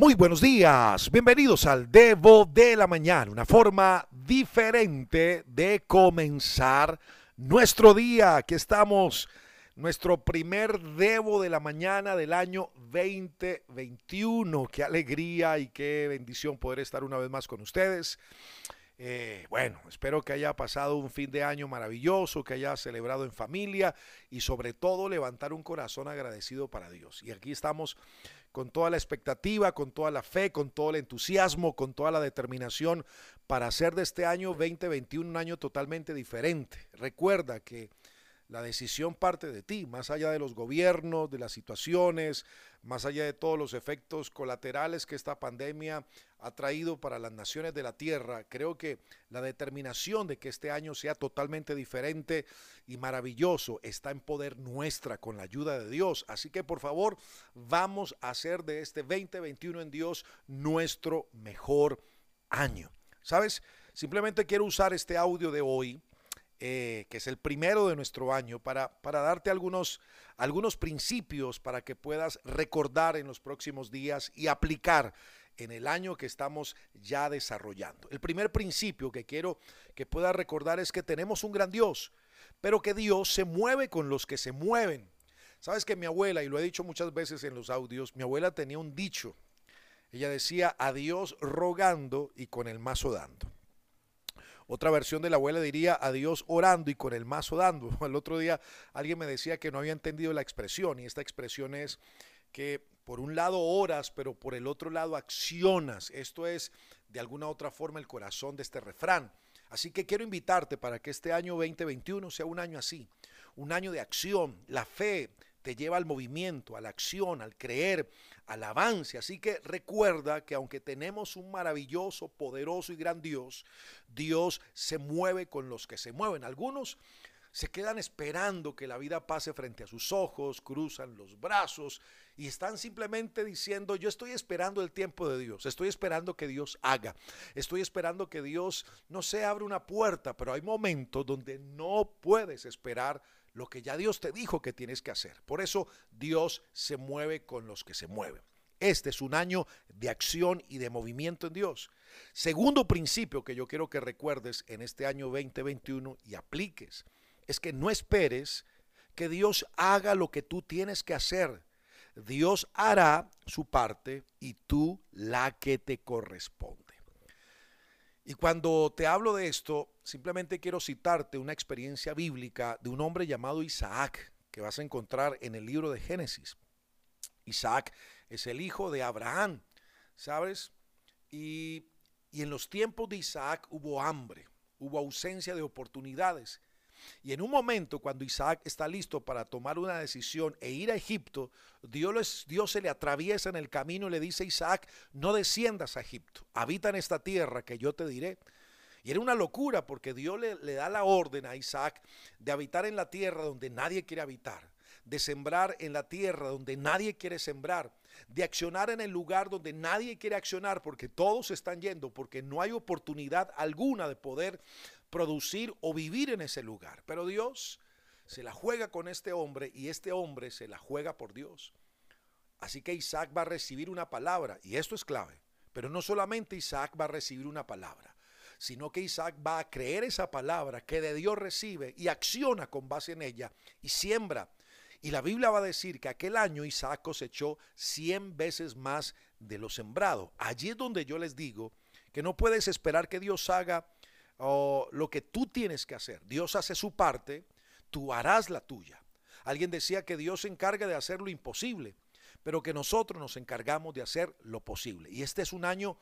Muy buenos días, bienvenidos al Devo de la Mañana, una forma diferente de comenzar nuestro día. Aquí estamos, nuestro primer Devo de la Mañana del año 2021. Qué alegría y qué bendición poder estar una vez más con ustedes. Eh, bueno, espero que haya pasado un fin de año maravilloso, que haya celebrado en familia y sobre todo levantar un corazón agradecido para Dios. Y aquí estamos con toda la expectativa, con toda la fe, con todo el entusiasmo, con toda la determinación para hacer de este año 2021 un año totalmente diferente. Recuerda que la decisión parte de ti, más allá de los gobiernos, de las situaciones, más allá de todos los efectos colaterales que esta pandemia ha traído para las naciones de la tierra. Creo que la determinación de que este año sea totalmente diferente y maravilloso está en poder nuestra con la ayuda de Dios. Así que por favor, vamos a hacer de este 2021 en Dios nuestro mejor año. ¿Sabes? Simplemente quiero usar este audio de hoy eh, que es el primero de nuestro año, para, para darte algunos, algunos principios para que puedas recordar en los próximos días y aplicar en el año que estamos ya desarrollando. El primer principio que quiero que puedas recordar es que tenemos un gran Dios, pero que Dios se mueve con los que se mueven. Sabes que mi abuela, y lo he dicho muchas veces en los audios, mi abuela tenía un dicho. Ella decía, a Dios rogando y con el mazo dando. Otra versión de la abuela diría a Dios orando y con el mazo dando. El otro día alguien me decía que no había entendido la expresión y esta expresión es que por un lado oras, pero por el otro lado accionas. Esto es de alguna otra forma el corazón de este refrán. Así que quiero invitarte para que este año 2021 sea un año así, un año de acción. La fe te lleva al movimiento, a la acción, al creer, al avance. Así que recuerda que aunque tenemos un maravilloso, poderoso y gran Dios, Dios se mueve con los que se mueven. Algunos se quedan esperando que la vida pase frente a sus ojos, cruzan los brazos y están simplemente diciendo, yo estoy esperando el tiempo de Dios, estoy esperando que Dios haga, estoy esperando que Dios no se abra una puerta, pero hay momentos donde no puedes esperar lo que ya Dios te dijo que tienes que hacer. Por eso Dios se mueve con los que se mueven. Este es un año de acción y de movimiento en Dios. Segundo principio que yo quiero que recuerdes en este año 2021 y apliques es que no esperes que Dios haga lo que tú tienes que hacer. Dios hará su parte y tú la que te corresponde. Y cuando te hablo de esto, simplemente quiero citarte una experiencia bíblica de un hombre llamado Isaac, que vas a encontrar en el libro de Génesis. Isaac es el hijo de Abraham, ¿sabes? Y, y en los tiempos de Isaac hubo hambre, hubo ausencia de oportunidades. Y en un momento, cuando Isaac está listo para tomar una decisión e ir a Egipto, Dios, se le atraviesa en el camino y le dice a Isaac, no desciendas a Egipto, habita en esta tierra que yo te diré. Y era una locura porque Dios le da la orden a Isaac de habitar en la tierra donde nadie quiere habitar de sembrar en la tierra donde nadie quiere sembrar, de accionar en el lugar donde nadie quiere accionar porque todos están yendo, porque no hay oportunidad alguna de poder producir o vivir en ese lugar. Pero Dios se la juega con este hombre y este hombre se la juega por Dios. Así que Isaac va a recibir una palabra y esto es clave. Pero no solamente Isaac va a recibir una palabra, sino que Isaac va a creer esa palabra que de Dios recibe y acciona con base en ella y siembra. Y la Biblia va a decir que aquel año Isaac cosechó 100 veces más de lo sembrado. Allí es donde yo les digo que no puedes esperar que Dios haga o lo que tú tienes que hacer. Dios hace su parte, tú harás la tuya. Alguien decía que Dios se encarga de hacer lo imposible, pero que nosotros nos encargamos de hacer lo posible. Y este es un año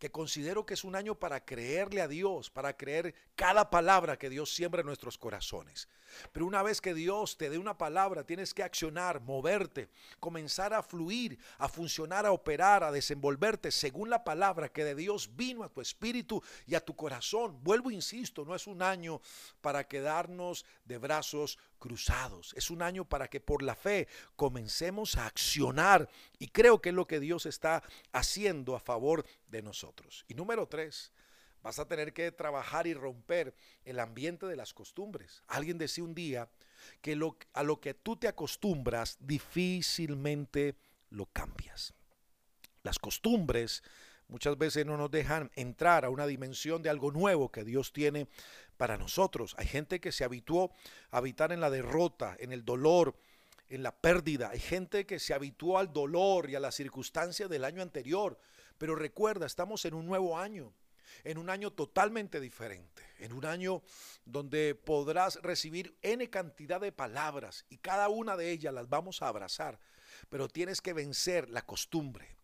que considero que es un año para creerle a Dios, para creer cada palabra que Dios siembra en nuestros corazones. Pero una vez que Dios te dé una palabra, tienes que accionar, moverte, comenzar a fluir, a funcionar, a operar, a desenvolverte según la palabra que de Dios vino a tu espíritu y a tu corazón. Vuelvo, insisto, no es un año para quedarnos de brazos cruzados. Es un año para que por la fe comencemos a accionar y creo que es lo que Dios está haciendo a favor de nosotros. Y número tres, vas a tener que trabajar y romper el ambiente de las costumbres. Alguien decía un día que a lo que tú te acostumbras difícilmente lo cambias. Las costumbres muchas veces no nos dejan entrar a una dimensión de algo nuevo que Dios tiene para nosotros. Hay gente que se habituó a habitar en la derrota, en el dolor, en la pérdida. Hay gente que se habituó al dolor y a las circunstancias del año anterior. Pero recuerda, estamos en un nuevo año en un año totalmente diferente, en un año donde podrás recibir N cantidad de palabras y cada una de ellas las vamos a abrazar, pero tienes que vencer la costumbre.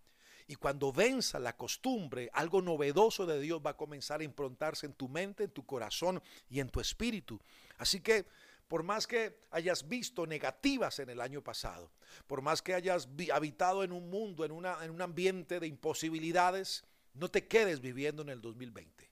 Y cuando venza la costumbre, algo novedoso de Dios va a comenzar a improntarse en tu mente, en tu corazón y en tu espíritu. Así que por más que hayas visto negativas en el año pasado, por más que hayas habitado en un mundo, en, una, en un ambiente de imposibilidades, no te quedes viviendo en el 2020.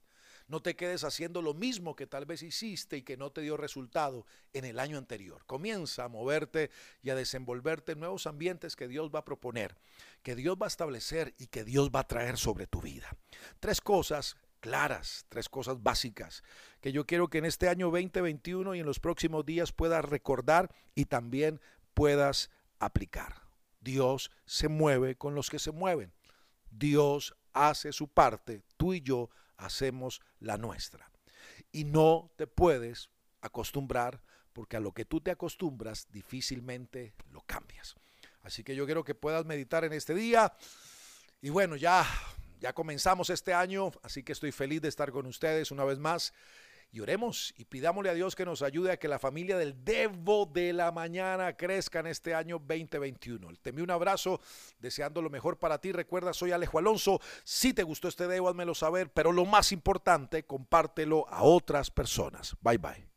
No te quedes haciendo lo mismo que tal vez hiciste y que no te dio resultado en el año anterior. Comienza a moverte y a desenvolverte en nuevos ambientes que Dios va a proponer, que Dios va a establecer y que Dios va a traer sobre tu vida. Tres cosas claras, tres cosas básicas que yo quiero que en este año 2021 y en los próximos días puedas recordar y también puedas aplicar. Dios se mueve con los que se mueven. Dios hace su parte, tú y yo hacemos la nuestra. Y no te puedes acostumbrar porque a lo que tú te acostumbras difícilmente lo cambias. Así que yo quiero que puedas meditar en este día. Y bueno, ya ya comenzamos este año, así que estoy feliz de estar con ustedes una vez más y oremos y pidámosle a Dios que nos ayude a que la familia del Devo de la Mañana crezca en este año 2021. Te envío un abrazo, deseando lo mejor para ti. Recuerda, soy Alejo Alonso. Si te gustó este Devo, házmelo saber, pero lo más importante, compártelo a otras personas. Bye bye.